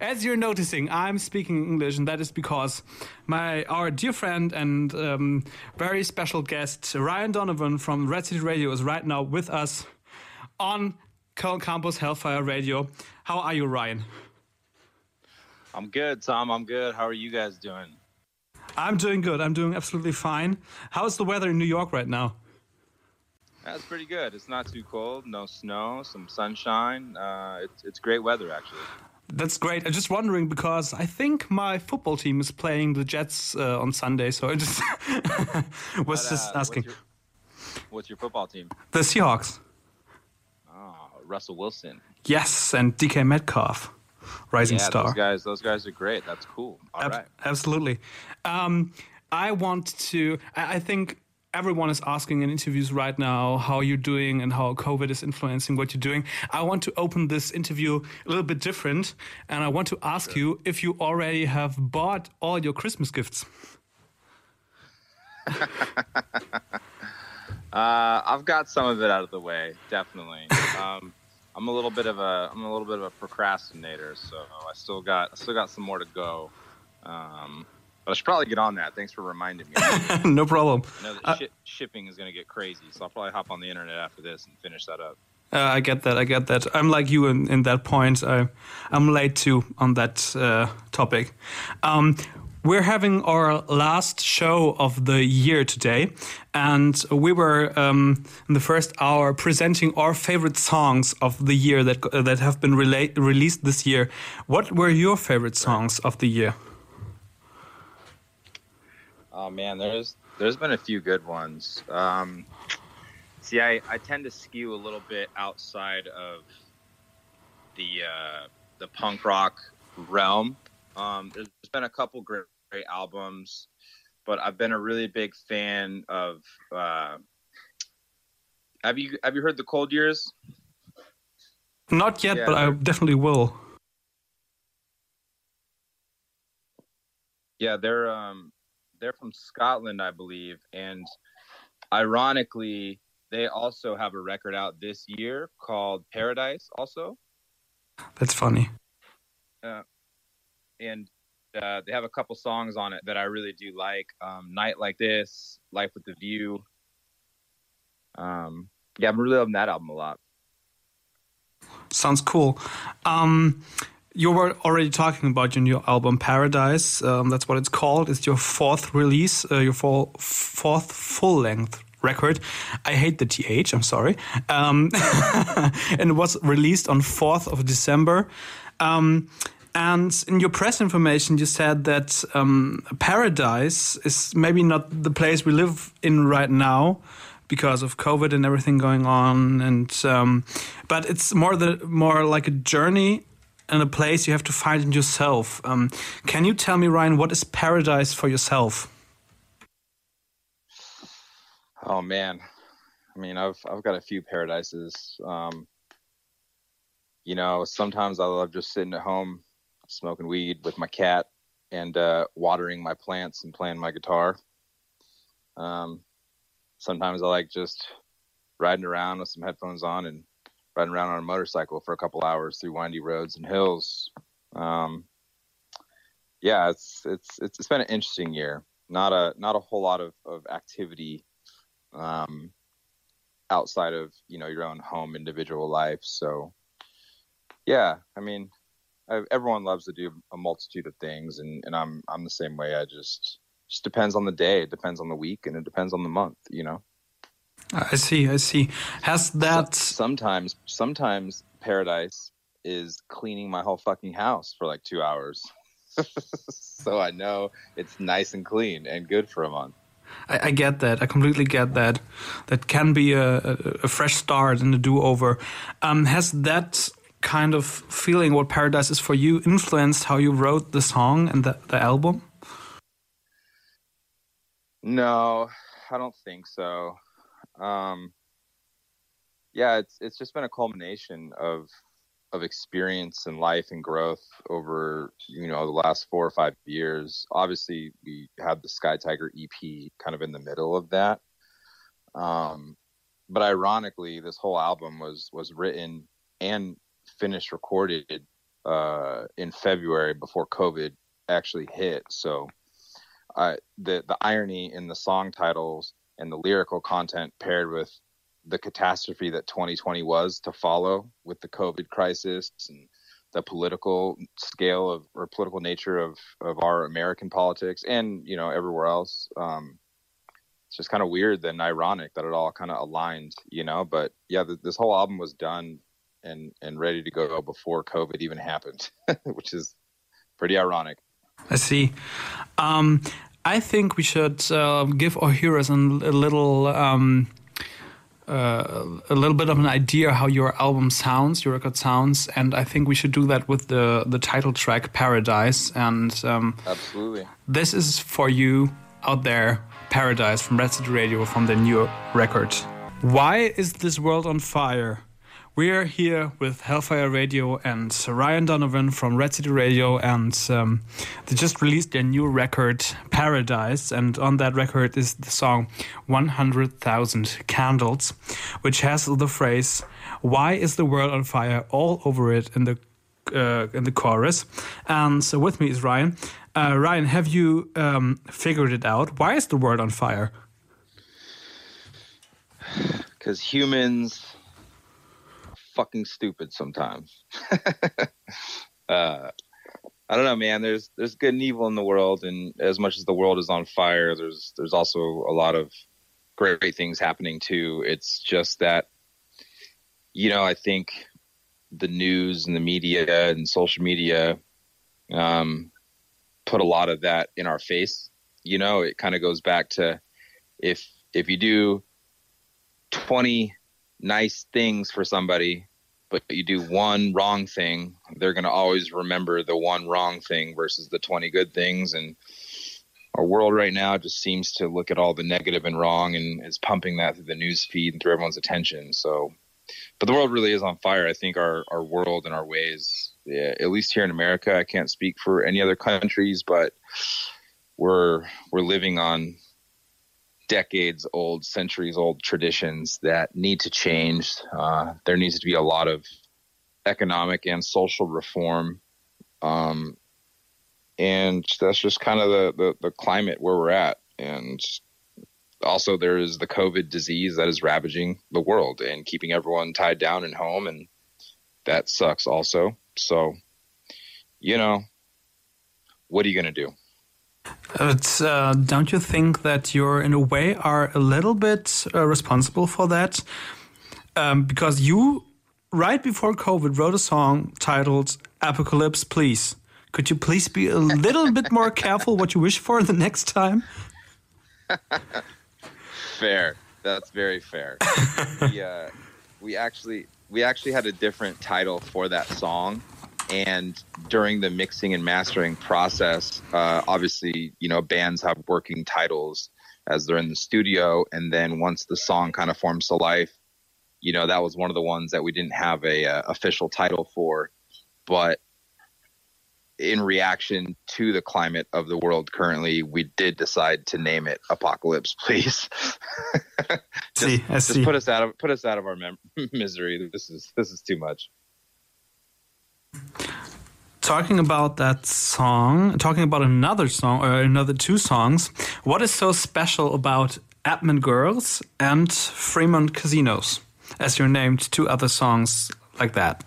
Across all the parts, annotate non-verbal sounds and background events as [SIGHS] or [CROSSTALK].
As you're noticing, I'm speaking English, and that is because my our dear friend and um, very special guest Ryan Donovan from Red City Radio is right now with us on Köln Campus Hellfire Radio. How are you, Ryan? I'm good, Tom. I'm good. How are you guys doing? I'm doing good. I'm doing absolutely fine. How's the weather in New York right now? That's pretty good. It's not too cold. No snow. Some sunshine. Uh, it's it's great weather actually. That's great. I'm just wondering because I think my football team is playing the Jets uh, on Sunday, so I just [LAUGHS] was But, just uh, asking. What's your, what's your football team? The Seahawks, Oh, Russell Wilson. yes, and DK Metcalf, rising yeah, star. those guys. Those guys are great. That's cool. All Ab- right. Absolutely. Um, I want to. I I think everyone is asking in interviews right now how you're doing and how COVID is influencing what you're doing. I want to open this interview a little bit different, and I want to ask you if you already have bought all your Christmas gifts. [LAUGHS] Uh, I've got some of it out of the way, definitely. Um, I'm a little bit of a I'm a little bit of a procrastinator, so I still got I still got some more to go. Um, but I should probably get on that. Thanks for reminding me. [LAUGHS] No problem. know that Uh, shi shipping is going to get crazy, so I'll probably hop on the internet after this and finish that up. Uh, I get that. I get that. I'm like you in, in that point. I, I'm late too on that uh, topic. Um, we're having our last show of the year today, and we were um, in the first hour presenting our favorite songs of the year that uh, that have been rela- released this year. What were your favorite songs of the year? Oh man, there's there's been a few good ones. Um, see, I, I tend to skew a little bit outside of the uh, the punk rock realm. Um, there's been a couple great, great albums, but I've been a really big fan of. Uh, have you have you heard the Cold Years? Not yet, Yeah, but I definitely will. Yeah, they're um they're from Scotland, I believe, and ironically, they also have a record out this year called Paradise, also, That's funny. Yeah. And uh, they have a couple songs on it that I really do like. Um, Night Like This, Life with the View. Um, yeah, I'm really loving that album a lot. Sounds cool. Um, you were already talking about your new album, Paradise. Um, that's what it's called. It's your fourth release, uh, your fourth full length record. I hate the TH, I'm sorry. Um, [LAUGHS] and it was released on 4th of December. Um, and in your press information, you said that um, Paradise is maybe not the place we live in right now because of COVID and everything going on. And um, but it's more the more like a journey and a place you have to find in yourself. Um, can you tell me, Ryan, what is paradise for yourself? Oh man, I mean, I've I've got a few paradises. Um, you know, sometimes I love just sitting at home, smoking weed with my cat, and uh, watering my plants and playing my guitar. Um, sometimes I like just riding around with some headphones on and riding around on a motorcycle for a couple hours through windy roads and hills. Um, yeah, it's it's it's it's been an interesting year. Not a not a whole lot of of activity um, outside of you know your own home individual life. So yeah, I mean, I, everyone loves to do a multitude of things, and, and I'm I'm the same way. I just just depends on the day, it depends on the week, and it depends on the month. You know, I see, I see. Has that sometimes sometimes paradise is cleaning my whole fucking house for like two hours. [LAUGHS] so I know it's nice and clean and good for a month. I, I get that. I completely get that. That can be a, a, a fresh start and a do over. Um, has that kind of feeling, what Paradise is for you, influenced how you wrote the song and the, the album? No, I don't think so. Um, yeah, it's it's just been a culmination of of experience and life and growth over you know the last four or five years. Obviously, we had the Sky Tiger EP kind of in the middle of that. Um, but ironically, this whole album was was written and finished recorded uh, in February before COVID actually hit. So uh, the the irony in the song titles and the lyrical content paired with the catastrophe that 2020 was to follow with the COVID crisis and the political scale of or political nature of of our American politics and you know everywhere else. Um, it's just kind of weird and ironic that it all kind of aligned, you know. But yeah, th- this whole album was done and and ready to go before COVID even happened, [LAUGHS] which is pretty ironic. I see. Um, I think we should uh, give our hearers a, a little um, uh, a little bit of an idea how your album sounds, your record sounds, and I think we should do that with the the title track "Paradise." And um, absolutely, this is for you out there, "Paradise" from Red City Radio from the new record. Why is this world on fire? We are here with Hellfire Radio and Ryan Donovan from Red City Radio, and um, they just released their new record, Paradise. And on that record is the song 100,000 Candles, which has the phrase, Why is the world on fire? all over it in the uh, in the chorus. And so with me is Ryan. Uh, Ryan, have you um, figured it out? Why is the world on fire? [SIGHS] Because humans fucking stupid sometimes. [LAUGHS] uh, I don't know, man. There's there's good and evil in the world, and as much as the world is on fire, there's there's also a lot of great, great things happening too. It's just that, you know, I think the news and the media and social media um, put a lot of that in our face. You know, it kind of goes back to if if you do twenty nice things for somebody, but you do one wrong thing, they're going to always remember the one wrong thing versus the 20 good things. And our world right now just seems to look at all the negative and wrong and is pumping that through the news feed and through everyone's attention. So, but the world really is on fire. I think our, our world and our ways, yeah, at least here in America, I can't speak for any other countries, but we're, we're living on decades old, centuries old traditions that need to change. Uh, there needs to be a lot of economic and social reform. Um, and that's just kind of the, the, the, climate where we're at. And also, there is the COVID disease that is ravaging the world and keeping everyone tied down in home. And that sucks also. So, you know, what are you going to do? But uh, don't you think that you're, in a way, are a little bit uh, responsible for that? Um, because you, right before COVID, wrote a song titled Apocalypse, Please. Could you please be a little bit more careful what you wish for the next time? fair. That's very fair. we, uh, we actually we actually had a different title for that song and during the mixing and mastering process, uh, obviously, you know, bands have working titles as they're in the studio. And then once the song kind of forms to life, you know, that was one of the ones that we didn't have a uh, official title for. But in reaction to the climate of the world currently, we did decide to name it Apocalypse. Please, [LAUGHS] just, see, just put us out of put us out of our mem- [LAUGHS] misery. This is this is too much talking about that song, talking about another song or another two songs, what is so special about Edmond Girls and Fremont Casinos, as you named two other songs like that?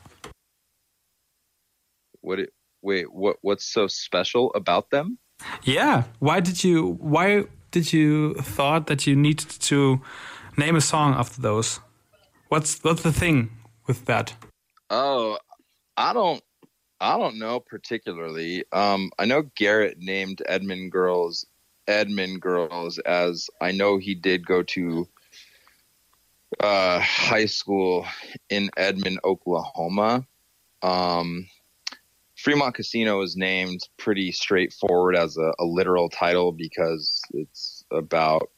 What? It, wait, what? What's so special about them? Yeah, why did you? Why did you thought that you needed to name a song after those? What's what's the thing with that? Oh, I don't I don't know particularly. Um, I know Garrett named Edmond Girls Edmond Girls as I know he did go to uh, high school in Edmond, Oklahoma. Um, Fremont Casino is named pretty straightforward as a, a, literal title because it's about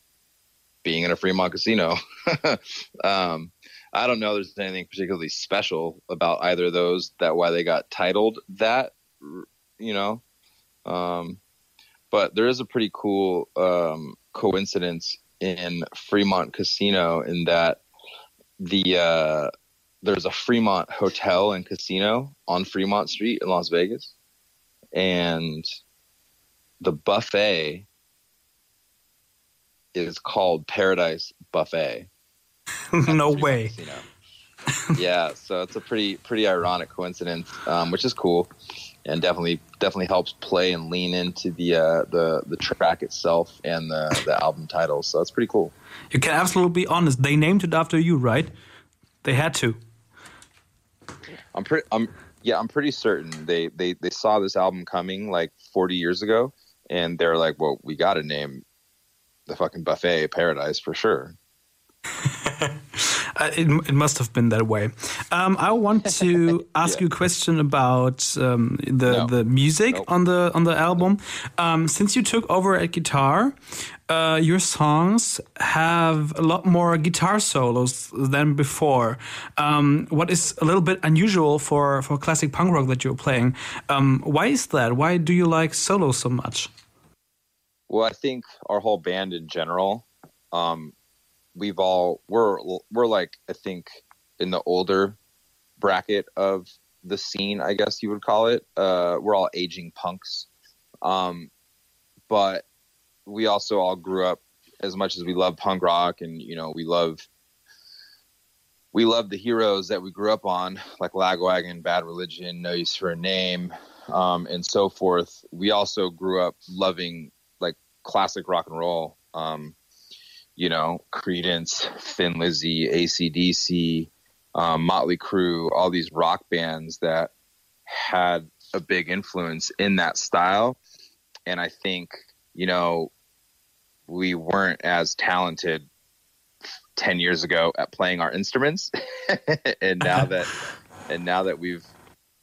being in a Fremont casino. [LAUGHS] um, I don't know there's anything particularly special about either of those that why they got titled that, you know. Um, but there is a pretty cool um, coincidence in Fremont Casino in that the uh, there's a Fremont hotel and casino on Fremont Street in Las Vegas, and the buffet is called Paradise Buffet. [LAUGHS] no way. yeah, so it's a pretty pretty ironic coincidence, um, which is cool, and definitely definitely helps play and lean into the uh, the the track itself and the the album title. So it's pretty cool. You can absolutely be honest. They named it after you, right? They had to. I'm pretty. I'm yeah. I'm pretty certain they they they saw this album coming like 40 years ago, and they're like, "Well, we got to name the fucking buffet Paradise for sure." [LAUGHS] [LAUGHS] Uh, it, it, must have been that way. Um, I want [LAUGHS] to ask yeah. you a question about um, the no. the music nope. on the on the album. Um, since you took over at guitar, uh, your songs have a lot more guitar solos than before. Um, what is a little bit unusual for for classic punk rock that you're playing? Um, why is that? Why do you like solos so much? Well, I think our whole band in general um, we've all we're we're like I think in the older bracket of the scene, I guess you would call it. Uh, we're all aging punks, um, but we also all grew up as much as we love punk rock, and you know we love we love the heroes that we grew up on, like Lagwagon, Bad Religion, No Use for a Name, um, and so forth. We also grew up loving like classic rock and roll. Um, you know, Creedence, Thin Lizzy, ACDC, um, Motley Crue, all these rock bands that had a big influence in that style. And I think, you know, we weren't as talented 10 years ago at playing our instruments. [LAUGHS] and now that, and now that we've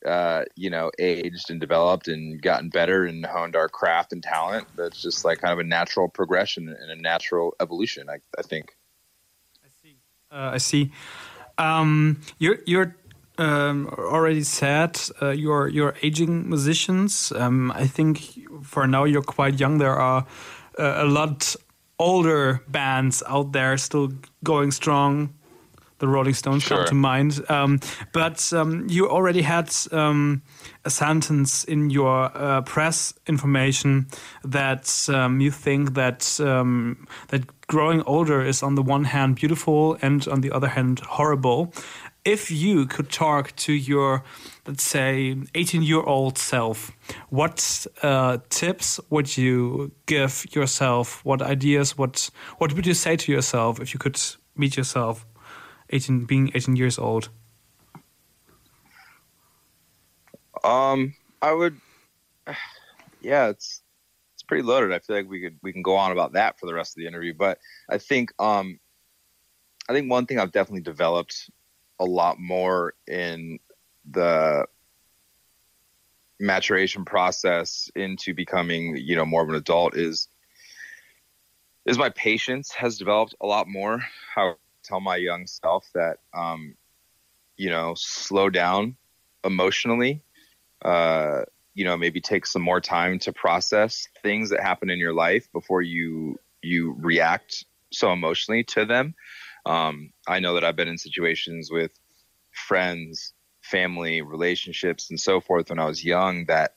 uh, you know, aged and developed and gotten better and honed our craft and talent. That's just like kind of a natural progression and a natural evolution. I, I think. I see. Uh, I see. Um, you're you're um, already said uh, you're you're aging musicians. Um, I think for now you're quite young. There are uh, a lot older bands out there still going strong the Rolling Stones sure. come to mind. Um, but um, you already had um, a sentence in your uh, press information that um, you think that um, that growing older is on the one hand beautiful and on the other hand horrible. If you could talk to your, let's say, 18 year old self, what uh, tips would you give yourself? What ideas? What what would you say to yourself if you could meet yourself 18 being 18 years old? Um, I would. [SIGHS] Yeah, it's it's pretty loaded. I feel like we could we can go on about that for the rest of the interview, but I think um, I think one thing I've definitely developed a lot more in the maturation process into becoming you know more of an adult is is my patience has developed a lot more how tell my young self that, um, you know, slow down emotionally. Uh, you know, maybe take some more time to process things that happen in your life before you you react so emotionally to them. Um, I know that I've been in situations with friends, family, relationships, and so forth when I was young that,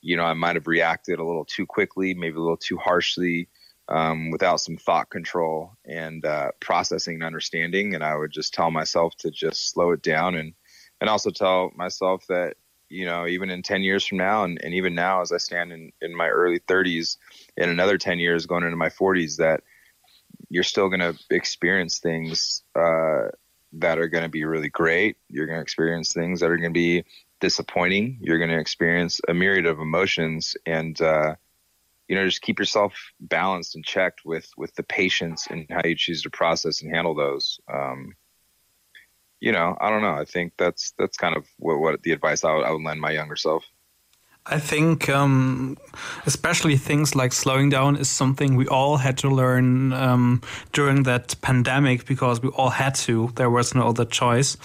you know, I might have reacted a little too quickly, maybe a little too harshly, um, without some thought control and uh, processing and understanding. And I would just tell myself to just slow it down and, and also tell myself that, you know, even in 10 years from now, and, and even now as I stand in, in my early 30s, in another 10 years going into my 40s, that you're still going to experience things uh, that are going to be really great. You're going to experience things that are going to be disappointing. You're going to experience a myriad of emotions. And, uh, you know just keep yourself balanced and checked with with the patience and how you choose to process and handle those um, you know i don't know i think that's that's kind of what, what the advice I would, I would lend my younger self I think, um, especially things like slowing down is something we all had to learn um, during that pandemic because we all had to. There was no other choice.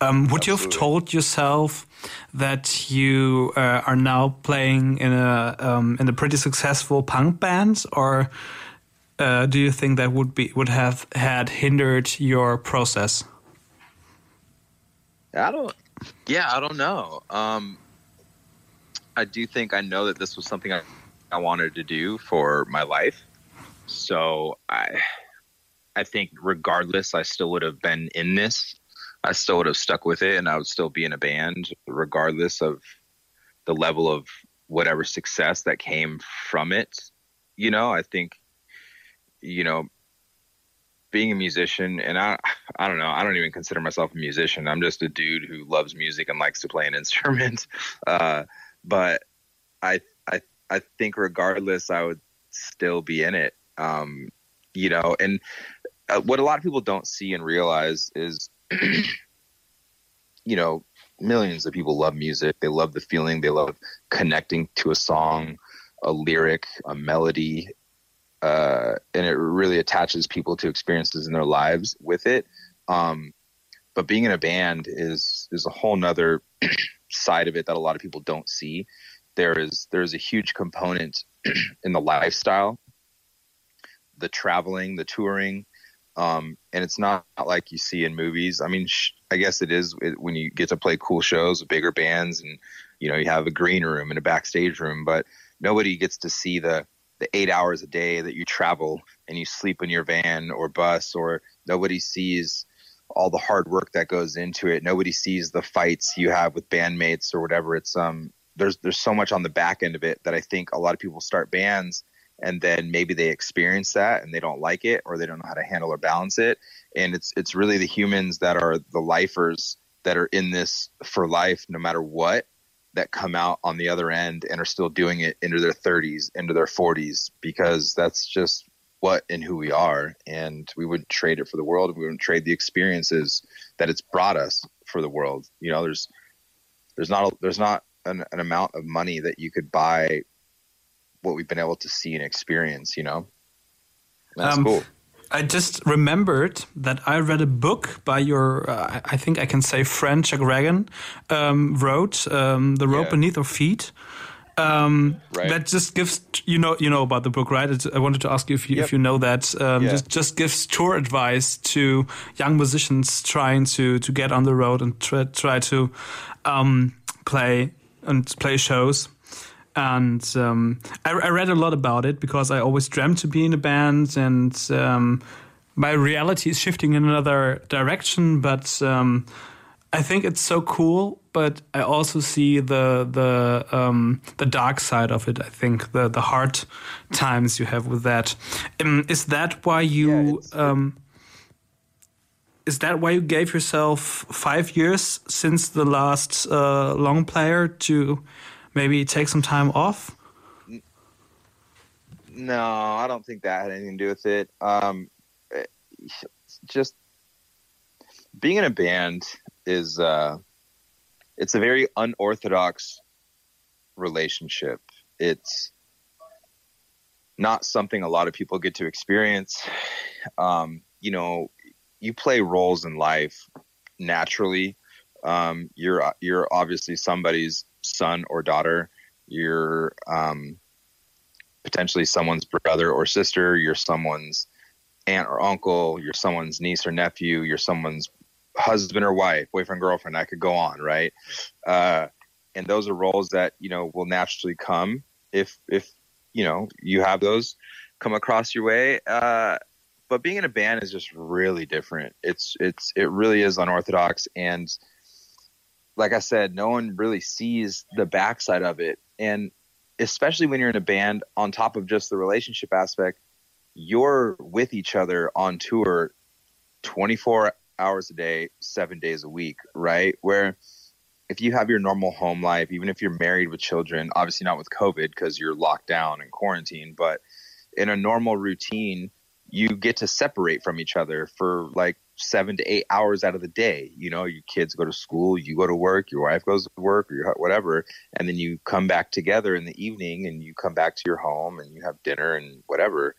Um, would Absolutely. you have told yourself that you uh, are now playing in a um, in a pretty successful punk band, or uh, do you think that would be would have had hindered your process? I don't. Yeah, I don't know. Um, I do think I know that this was something I, I wanted to do for my life. So I, I think regardless, I still would have been in this. I still would have stuck with it, and I would still be in a band, regardless of the level of whatever success that came from it. You know, I think, you know, being a musician, and I, I don't know, I don't even consider myself a musician. I'm just a dude who loves music and likes to play an [LAUGHS] instrument. Uh, but I, I, I think regardless, I would still be in it. Um, you know, and uh, what a lot of people don't see and realize is, [CLEARS THROAT] you know, millions of people love music. They love the feeling. They love connecting to a song, a lyric, a melody, uh, and it really attaches people to experiences in their lives with it. Um, but being in a band is is a whole nother [CLEARS THROAT] side of it that a lot of people don't see. There is there is a huge component [CLEARS THROAT] in the lifestyle, the traveling, the touring, um, and it's not, like you see in movies. I mean, sh- I guess it is when you get to play cool shows with bigger bands, and you know you have a green room and a backstage room, but nobody gets to see the the eight hours a day that you travel and you sleep in your van or bus or nobody sees all the hard work that goes into it. Nobody sees the fights you have with bandmates or whatever. It's um there's there's so much on the back end of it that I think a lot of people start bands and then maybe they experience that and they don't like it or they don't know how to handle or balance it. And it's it's really the humans that are the lifers that are in this for life no matter what that come out on the other end and are still doing it into their 30s, into their 40s, because that's just what and who we are. And we wouldn't trade it for the world. We wouldn't trade the experiences that it's brought us for the world. You know, there's there's not a, there's not an, an amount of money that you could buy what we've been able to see and experience. You know, that's um, cool. I just remembered that I read a book by your, uh, I think I can say friend Chuck Ragan, um, wrote um, "The Rope yeah. Beneath Our Feet." Um, right. That just gives you know you know about the book, right? It's, I wanted to ask you if you yep. if you know that. Um, yeah. Just just gives tour advice to young musicians trying to to get on the road and try try to um, play and play shows and um, I, I, read a lot about it because I always dreamt to be in a band, and um, my reality is shifting in another direction. But um, I think it's so cool. But I also see the the um, the dark side of it. I think the the hard times you have with that. Um, is that why you? Yeah, um, is that why you gave yourself five years since the last uh, long player to maybe take some time off? No, I don't think that had anything to do with it. Um, just being in a band is uh, it's a very unorthodox relationship. It's not something a lot of people get to experience. Um, you know, you play roles in life naturally. Um, you're you're obviously somebody's son or daughter. You're um, potentially someone's brother or sister. You're someone's aunt or uncle. You're someone's niece or nephew. You're someone's husband or wife, boyfriend, girlfriend. I could go on, right? Uh, and those are roles that you know will naturally come if if you know you have those come across your way. Uh, but being in a band is just really different. It's it's it really is unorthodox and like I said, no one really sees the backside of it. And especially when you're in a band, on top of just the relationship aspect, you're with each other on tour 24 hours a day, seven days a week, right? Where if you have your normal home life, even if you're married with children, obviously not with COVID because you're locked down and quarantined, but in a normal routine, you get to separate from each other for like seven to eight hours out of the day. You know, your kids go to school, you go to work, your wife goes to work, or your, whatever, and then you come back together in the evening, and you come back to your home, and you have dinner and whatever.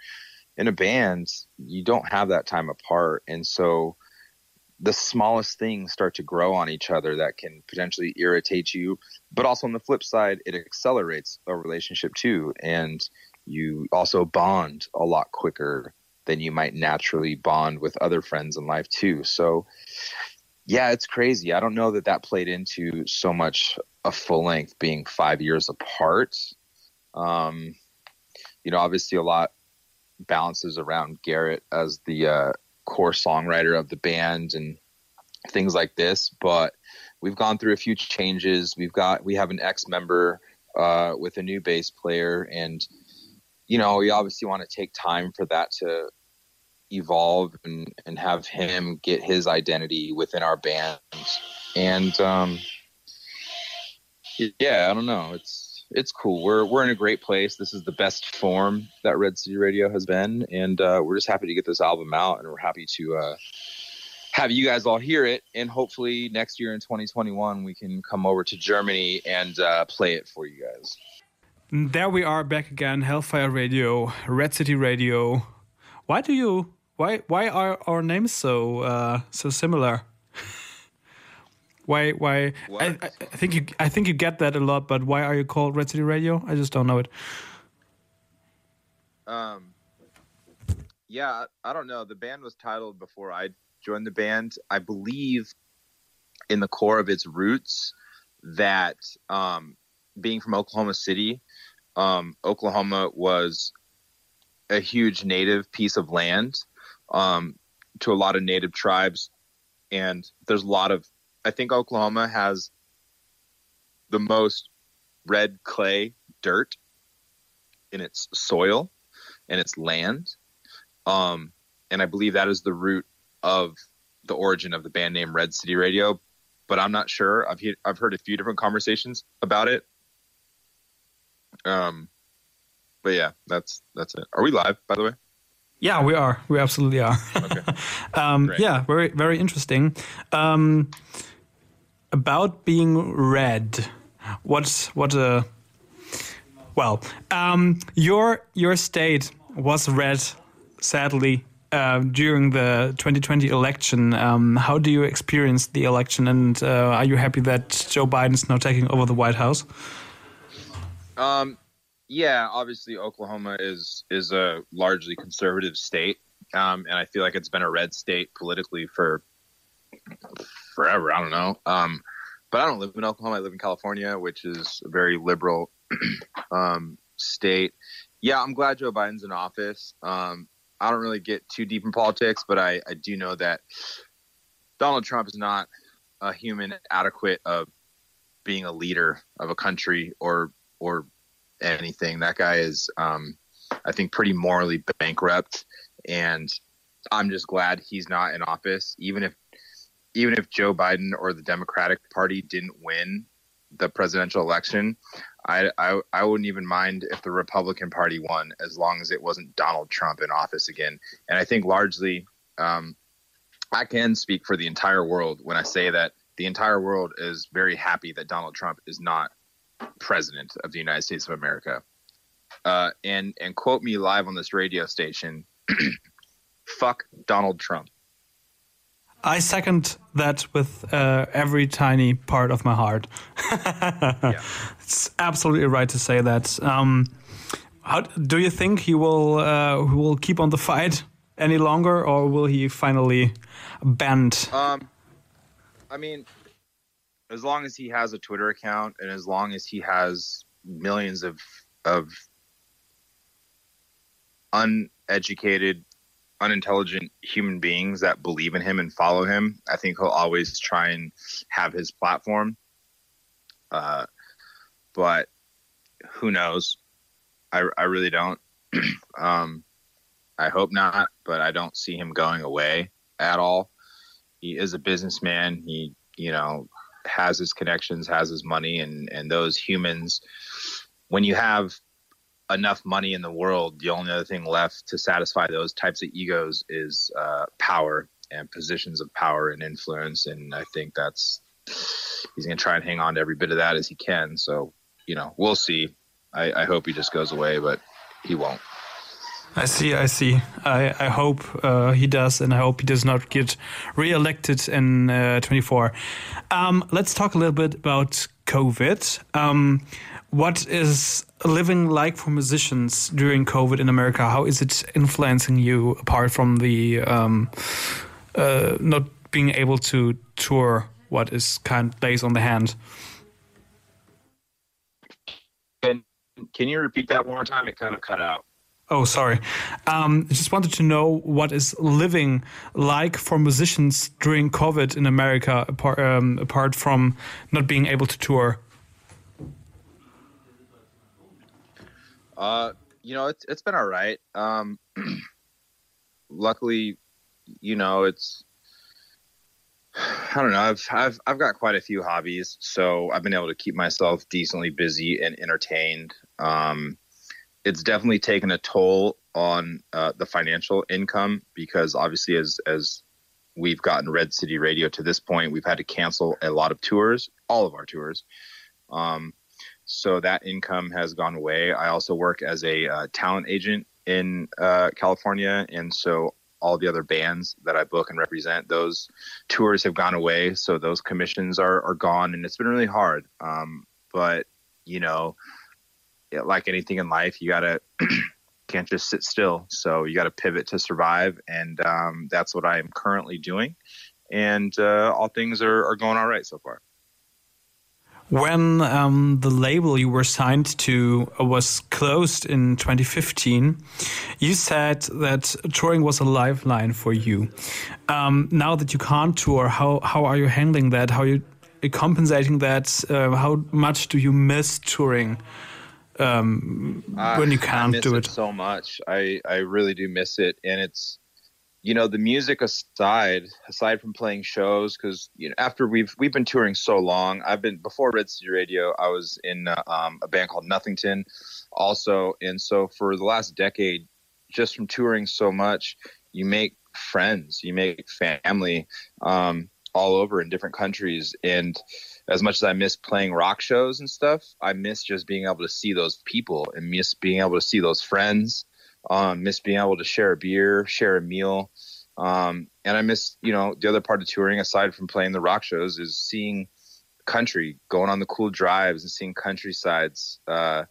In a band, you don't have that time apart, and so the smallest things start to grow on each other that can potentially irritate you. But also on the flip side, it accelerates a relationship too, and you also bond a lot quicker then you might naturally bond with other friends in life too. So yeah, it's crazy. I don't know that that played into so much a full length being five years apart. Um, you know, obviously a lot balances around Garrett as the uh, core songwriter of the band and things like this. But we've gone through a few changes. We've got we have an ex member uh, with a new bass player, and you know, we obviously want to take time for that to evolve and, and have him get his identity within our band. And um, yeah, I don't know. It's it's cool. We're we're in a great place. This is the best form that Red City Radio has been, and uh, we're just happy to get this album out, and we're happy to uh, have you guys all hear it. And hopefully next year in 2021 we can come over to Germany and uh, play it for you guys. There we are back again, Hellfire Radio, Red City Radio. Why do you why why are our names so uh, so similar? [LAUGHS] why why I, I, think you I think you get that a lot, but why are you called Red City Radio? I just don't know it. Um, yeah, I don't know. The band was titled before I joined the band. I believe in the core of its roots that um, being from Oklahoma City, um, Oklahoma was a huge native piece of land um, to a lot of native tribes. And there's a lot of, I think Oklahoma has the most red clay dirt in its soil and its land. Um, and I believe that is the root of the origin of the band name Red City Radio. But I'm not sure. I've he- I've heard a few different conversations about it. Um, but yeah, that's that's it. Are we live, by the way? Yeah, we are. We absolutely are. Okay. [LAUGHS] um, yeah, very very interesting. Um, about being red, what what a well, um, your your state was red, sadly, uh, during the 2020 election. Um, how do you experience the election, and uh, are you happy that Joe Biden is now taking over the White House? Um, yeah, obviously Oklahoma is is a largely conservative state, um, and I feel like it's been a red state politically for forever. I don't know, um, but I don't live in Oklahoma. I live in California, which is a very liberal [CLEARS THROAT] um, state. Yeah, I'm glad Joe Biden's in office. Um, I don't really get too deep in politics, but I, I do know that Donald Trump is not a human adequate of being a leader of a country or or anything. That guy is, um, I think, pretty morally bankrupt, and I'm just glad he's not in office. Even if, even if Joe Biden or the Democratic Party didn't win the presidential election, I, I, I wouldn't even mind if the Republican Party won, as long as it wasn't Donald Trump in office again. And I think largely, um, I can speak for the entire world when I say that the entire world is very happy that Donald Trump is not president of the United States of America. Uh, and and quote me live on this radio station. [CLEARS THROAT] Fuck Donald Trump. I second that with uh, every tiny part of my heart. [LAUGHS] yeah. It's absolutely right to say that. Um, how do you think he will uh, will keep on the fight any longer, or will he finally bend? Um, I mean, as long as he has a Twitter account and as long as he has millions of of uneducated, unintelligent human beings that believe in him and follow him, I think he'll always try and have his platform. Uh, but who knows? I, I really don't. [CLEARS THROAT] um, I hope not, but I don't see him going away at all. He is a businessman. He, you know, has his connections, has his money, and and those humans. When you have enough money in the world, the only other thing left to satisfy those types of egos is uh, power and positions of power and influence. And I think that's he's going to try and hang on to every bit of that as he can. So you know, we'll see. I, I hope he just goes away, but he won't. I see, I see. I, I hope uh, he does, and I hope he does not get re-elected in uh, 24. Um, let's talk a little bit about COVID. Um, what is living like for musicians during COVID in America? How is it influencing you, apart from the um, uh, not being able to tour what is kind of lays on the hand. Can Can you repeat that one more time? It kind of cut out. Oh, sorry. Um, just wanted to know what is living like for musicians during COVID in America, apart, um, apart from not being able to tour. Uh, you know, it's it's been all right. Um, [CLEARS THROAT] luckily, you know, it's I don't know. I've I've I've got quite a few hobbies, so I've been able to keep myself decently busy and entertained. Um, it's definitely taken a toll on uh, the financial income because obviously, as as we've gotten Red City Radio to this point, we've had to cancel a lot of tours, all of our tours. Um, so that income has gone away. I also work as a uh, talent agent in uh, California, and so all the other bands that I book and represent, those tours have gone away. So those commissions are, are gone, and it's been really hard. Um, but you know, like anything in life, you gotta [CLEARS THROAT] can't just sit still. So you got to pivot to survive, and um, that's what I am currently doing. And uh, all things are, are going all right so far. When um, the label you were signed to was closed in 2015, you said that touring was a lifeline for you. Um, now that you can't tour, how how are you handling that? How are you compensating that? Uh, how much do you miss touring um, uh, when you can't do it? it? So much, I I really do miss it, and it's you know the music aside aside from playing shows because you know after we've we've been touring so long i've been before red city radio i was in uh, um, a band called nothington also and so for the last decade just from touring so much you make friends you make family um, all over in different countries and as much as i miss playing rock shows and stuff i miss just being able to see those people and miss being able to see those friends um, miss being able to share a beer, share a meal. Um, and I miss, you know, the other part of touring aside from playing the rock shows is seeing country, going on the cool drives and seeing countrysides. Uh,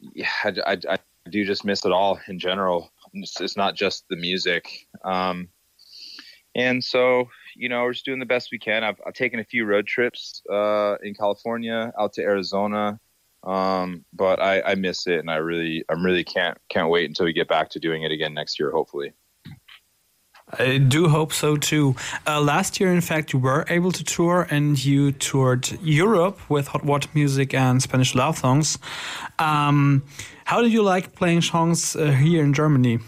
yeah, I, I, I, do just miss it all in general. It's, it's not just the music. Um, and so, you know, we're just doing the best we can. I've, I've taken a few road trips uh, in California, out to Arizona, um, but I, I miss it, and I really, I really can't can't wait until we get back to doing it again next year, hopefully. I do hope so too. Uh, last year, in fact, you were able to tour and you toured Europe with Hot Water Music and Spanish Love Songs. Um, how did you like playing songs uh, here in Germany?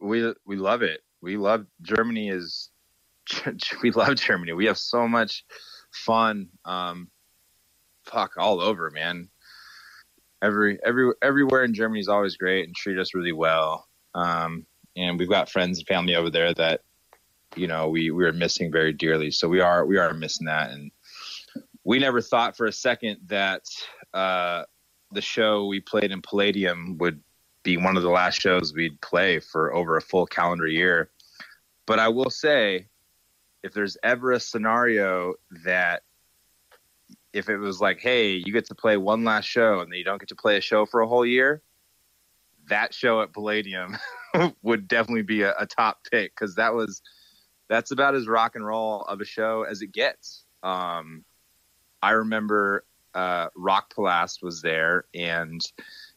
We we love it. We love Germany. Is [LAUGHS] we love Germany. We have so much fun. Um, fuck all over, man. Every every everywhere in Germany is always great and treat us really well. Um, and we've got friends and family over there that you know we we are missing very dearly. So we are we are missing that, and we never thought for a second that uh, the show we played in Palladium would be one of the last shows we'd play for over a full calendar year. But I will say, if there's ever a scenario that if it was like, hey, you get to play one last show and then you don't get to play a show for a whole year, that show at Palladium [LAUGHS] would definitely be a, a top pick because that was that's about as rock and roll of a show as it gets. Um, I remember uh, Rockpalast was there and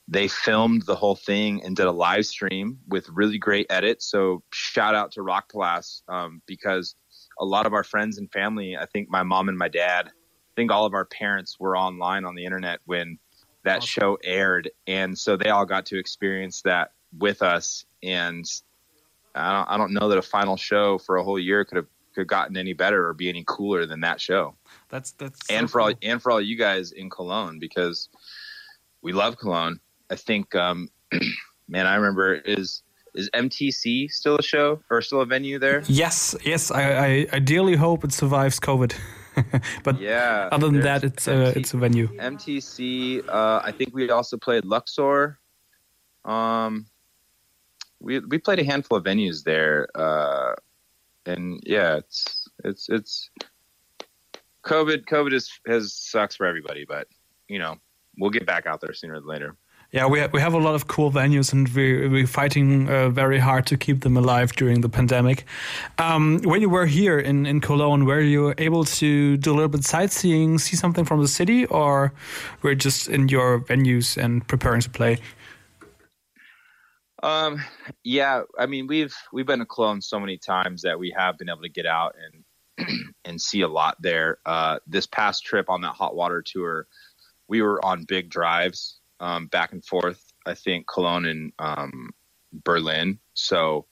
they filmed the whole thing and did a live stream with really great edits. So shout out to Rockpalast um, because a lot of our friends and family, I think my mom and my dad I think all of our parents were online on the internet when that awesome. show aired, and so they all got to experience that with us. And I don't, I don't know that a final show for a whole year could have could have gotten any better or be any cooler than that show. That's that's and for cool. all and for all you guys in Cologne because we love Cologne. I think, um, [CLEARS THROAT] man, I remember is is MTC still a show or still a venue there? Yes, yes. I, I ideally hope it survives COVID. [LAUGHS] but yeah, other than that, it's MT- a it's a venue. MTC. Uh, I think we also played Luxor. Um, we we played a handful of venues there, uh, and yeah, it's it's it's COVID. COVID is has sucks for everybody, but you know we'll get back out there sooner than later. Yeah, we we have a lot of cool venues, and we we're fighting uh, very hard to keep them alive during the pandemic. Um, when you were here in in Cologne, were you able to do a little bit sightseeing, see something from the city, or were just in your venues and preparing to play? Um, yeah, I mean we've we've been to Cologne so many times that we have been able to get out and [CLEARS THROAT] and see a lot there. Uh, this past trip on that hot water tour, we were on big drives um, back and forth. I think Cologne and um, Berlin. So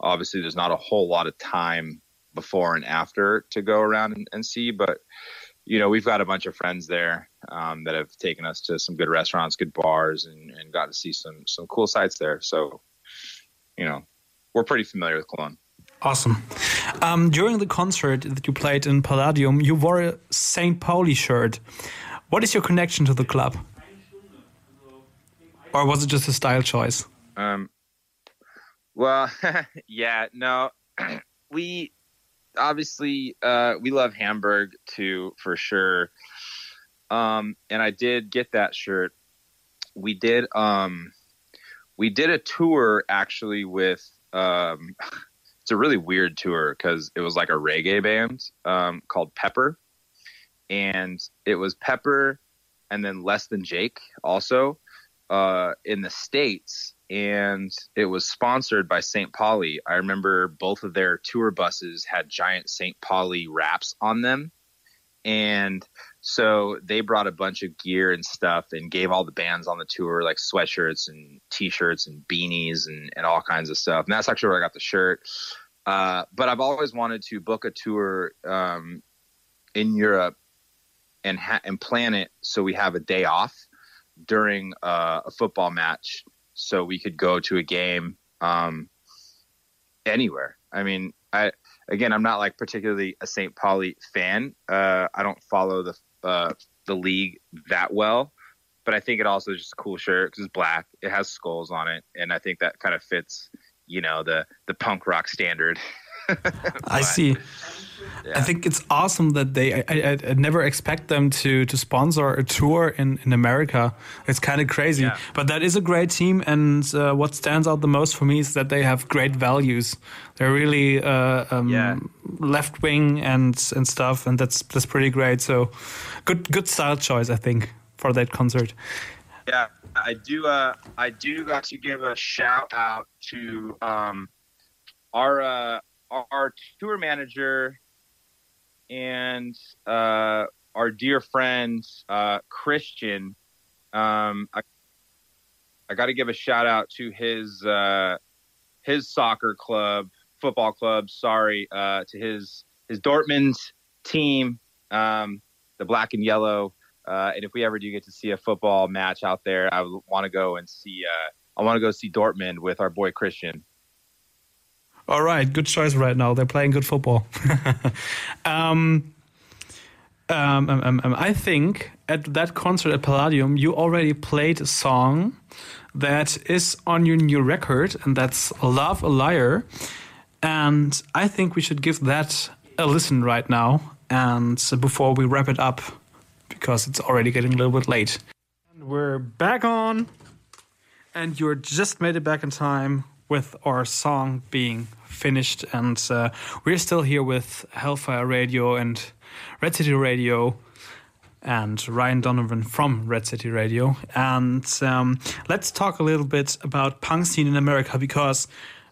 obviously, there's not a whole lot of time before and after to go around and, and see. But you know, we've got a bunch of friends there um, that have taken us to some good restaurants, good bars, and, and got to see some some cool sights there. So, you know, we're pretty familiar with Cologne. Awesome. Um, during the concert that you played in Palladium, you wore a St. Pauli shirt. What is your connection to the club? Or was it just a style choice? Um, well, [LAUGHS] yeah, no, [CLEARS THROAT] we obviously uh, we love Hamburg too for sure. Um, and I did get that shirt. We did um, we did a tour actually with um, [LAUGHS] it's a really weird tour because it was like a reggae band um, called Pepper, and it was Pepper and then Less Than Jake also uh, in the states, and it was sponsored by St. Pauli. I remember both of their tour buses had giant St. Pauli wraps on them, and so they brought a bunch of gear and stuff and gave all the bands on the tour like sweatshirts and t-shirts and beanies and, and all kinds of stuff. And that's actually where I got the shirt. Uh, but I've always wanted to book a tour um, in Europe and ha- and plan it so we have a day off during uh, a football match so we could go to a game um, anywhere. I mean, I again, I'm not like particularly a St. Pauli fan. Uh, I don't follow the uh, the league that well, but I think it also is just a cool shirt because it's black. It has skulls on it, and I think that kind of fits, you know, the the punk rock standard. [LAUGHS] I see. Yeah. I think it's awesome that they. I, I, I, never expect them to to sponsor a tour in in America. It's kind of crazy, yeah. but that is a great team. And uh, what stands out the most for me is that they have great values. They're really uh, um, yeah. left wing and and stuff, and that's that's pretty great. So, good good style choice, I think, for that concert. Yeah, I do. Uh, I do got to give a shout out to um, our uh, our tour manager and uh, our dear friend uh, Christian. Um, I, I got to give a shout out to his uh, his soccer club, football club. Sorry, uh, to his his Dortmund team, um, the black and yellow. Uh, and if we ever do get to see a football match out there, I want to go and see. Uh, I want to go see Dortmund with our boy Christian. All right, good choice right now. They're playing good football. [LAUGHS] Um, um, um, um, I think at that concert at Palladium, you already played a song that is on your new record, and that's Love a Liar. And I think we should give that a listen right now. And before we wrap it up, because it's already getting a little bit late. And we're back on, and you're just made it back in time with our song being finished. And uh, we're still here with Hellfire Radio and Red City Radio and Ryan Donovan from Red City Radio. And um, let's talk a little bit about punk scene in America because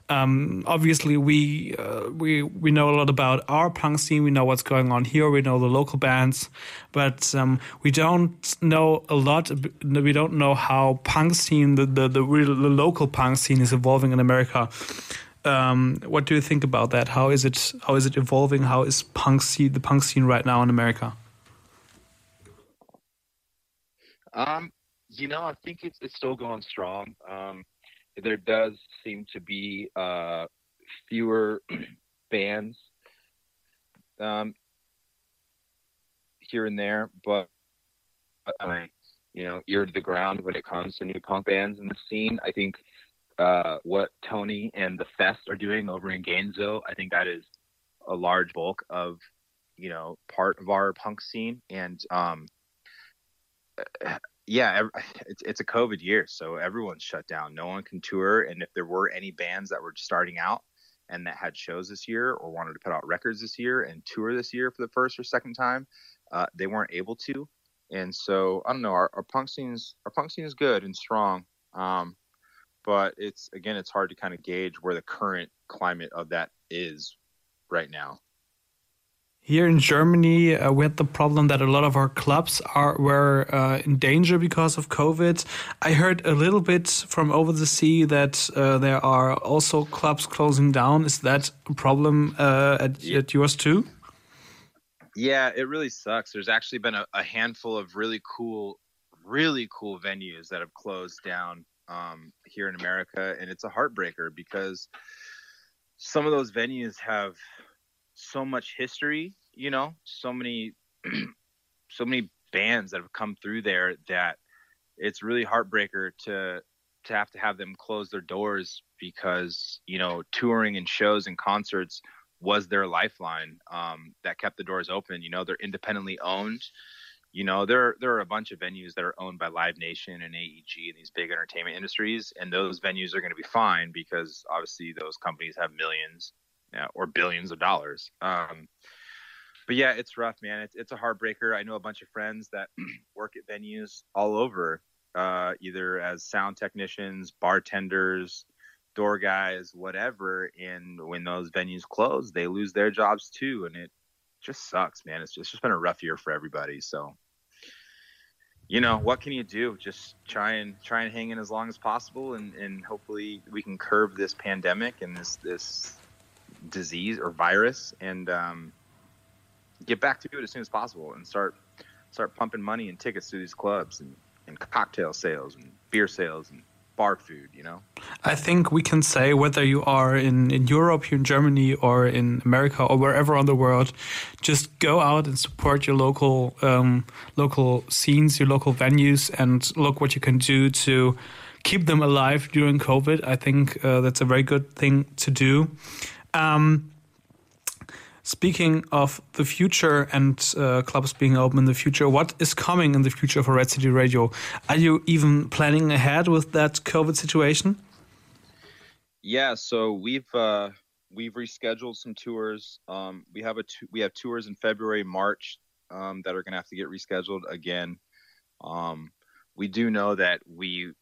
um, obviously we uh, we we know a lot about our punk scene. We know what's going on here. We know the local bands, but um, we don't know a lot. We don't know how punk scene, the the the, real, the local punk scene, is evolving in America. Um, what do you think about that? How is it? How is it evolving? How is punk scene, the punk scene right now in America? Um, you know, I think it's it's still going strong. Um, there does seem to be uh, fewer [CLEARS THROAT] bands um, here and there, but I, you know, ear to the ground when it comes to new punk bands in the scene. I think uh, what Tony and the Fest are doing over in Gainesville. I think that is a large bulk of, you know, part of our punk scene. And, um, [SIGHS] yeah, [SIGHS] it's it's a COVID year, so everyone's shut down. No one can tour, and if there were any bands that were starting out and that had shows this year or wanted to put out records this year and tour this year for the first or second time, uh, they weren't able to. And so I don't know. Our, our punk scene's our punk scene is good and strong, um, but it's again it's hard to kind of gauge where the current climate of that is right now. Here in Germany, uh, we had the problem that a lot of our clubs are were uh, in danger because of COVID. I heard a little bit from over the sea that uh, there are also clubs closing down. Is that a problem uh, at, yeah. at yours too? Yeah, it really sucks. There's actually been a, a, handful of really cool, really cool venues that have closed down um, here in America, and it's a heartbreaker because some of those venues have so much history you know so many [CLEARS THROAT] so many bands that have come through there that it's really heartbreaker to to have to have them close their doors because you know touring and shows and concerts was their lifeline um, that kept the doors open you know they're independently owned you know there there are a bunch of venues that are owned by live nation and aeg and these big entertainment industries and those venues are going to be fine because obviously those companies have millions yeah, or billions of dollars um, but yeah, it's rough, man. It's it's a heartbreaker. I know a bunch of friends that [CLEARS THROAT] work at venues all over, uh, either as sound technicians, bartenders, door guys, whatever. And when those venues close, they lose their jobs too, and it just sucks, man. It's just, it's just been a rough year for everybody. So, you know, what can you do? Just try and try and hang in as long as possible, and and hopefully we can curb this pandemic and this this disease or virus, and um, get back to it as soon as possible and start start pumping money and tickets to these clubs and, and cocktail sales and beer sales and bar food, you know? I think we can say whether you are in, in Europe, in Germany, or in America, or wherever on the world, just go out and support your local um, local scenes, your local venues, and look what you can do to keep them alive during COVID. I think uh, that's a very good thing to do. Um, Speaking of the future and uh, clubs being open in the future, what is coming in the future for Red City Radio? Are you even planning ahead with that COVID situation? Yeah, so we've uh, we've rescheduled some tours. Um, we have a we have tours in February, March um, that are going to have to get rescheduled again. Um, we do know that we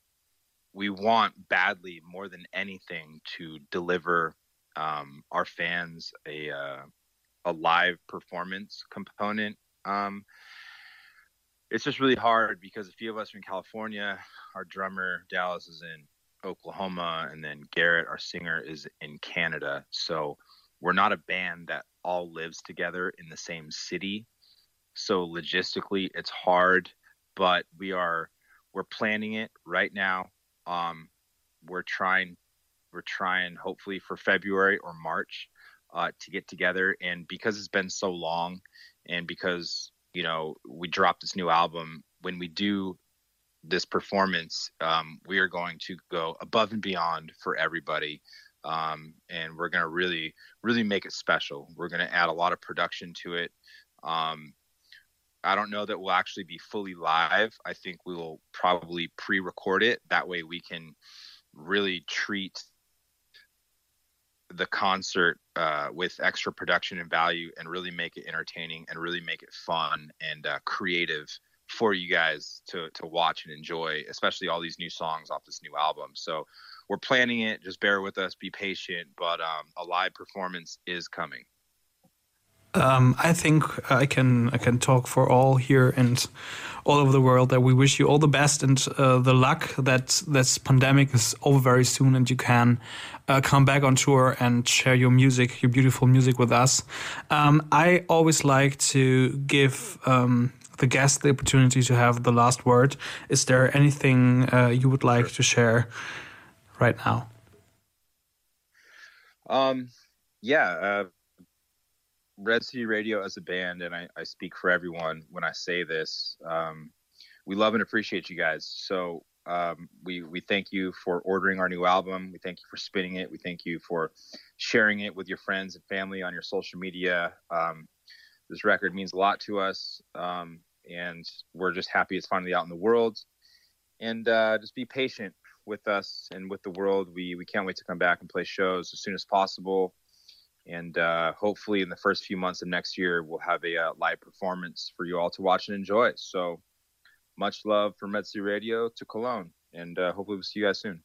we want badly more than anything to deliver um, our fans a uh, a live performance component. Um, it's just really hard because a few of us are in California. Our drummer Dallas is in Oklahoma, and then Garrett, our singer, is in Canada. So we're not a band that all lives together in the same city. So logistically, it's hard, but we are we're planning it right now. Um, we're trying we're trying hopefully for February or March uh, to get together. And because it's been so long, and because you know we dropped this new album, when we do this performance, um, we are going to go above and beyond for everybody. Um, and we're going to really, really make it special. We're going to add a lot of production to it. Um, I don't know that we'll actually be fully live. I think we will probably pre record it. That way we can really treat the concert uh, with extra production and value and really make it entertaining and really make it fun and uh, creative for you guys to to watch and enjoy especially all these new songs off this new album. So we're planning it. Just bear with us. Be patient. But um, a live performance is coming um, I think I can I can talk for all here and all over the world that we wish you all the best and uh, the luck that this pandemic is over very soon and you can uh, come back on tour and share your music, your beautiful music with us. Um, I always like to give um, the guest the opportunity to have the last word. Is there anything uh, you would like to share right now? Um, yeah, uh, Red City Radio as a band, and I, I, speak for everyone when I say this. Um, we love and appreciate you guys. So um, we we thank you for ordering our new album. We thank you for spinning it. We thank you for sharing it with your friends and family on your social media. Um, this record means a lot to us, um, and we're just happy it's finally out in the world. and uh, just be patient with us and with the world. We we can't wait to come back and play shows as soon as possible, and uh, hopefully in the first few months of next year we'll have a uh, live performance for you all to watch and enjoy. So much love from Red City Radio to Cologne, and uh, hopefully we'll see you guys soon.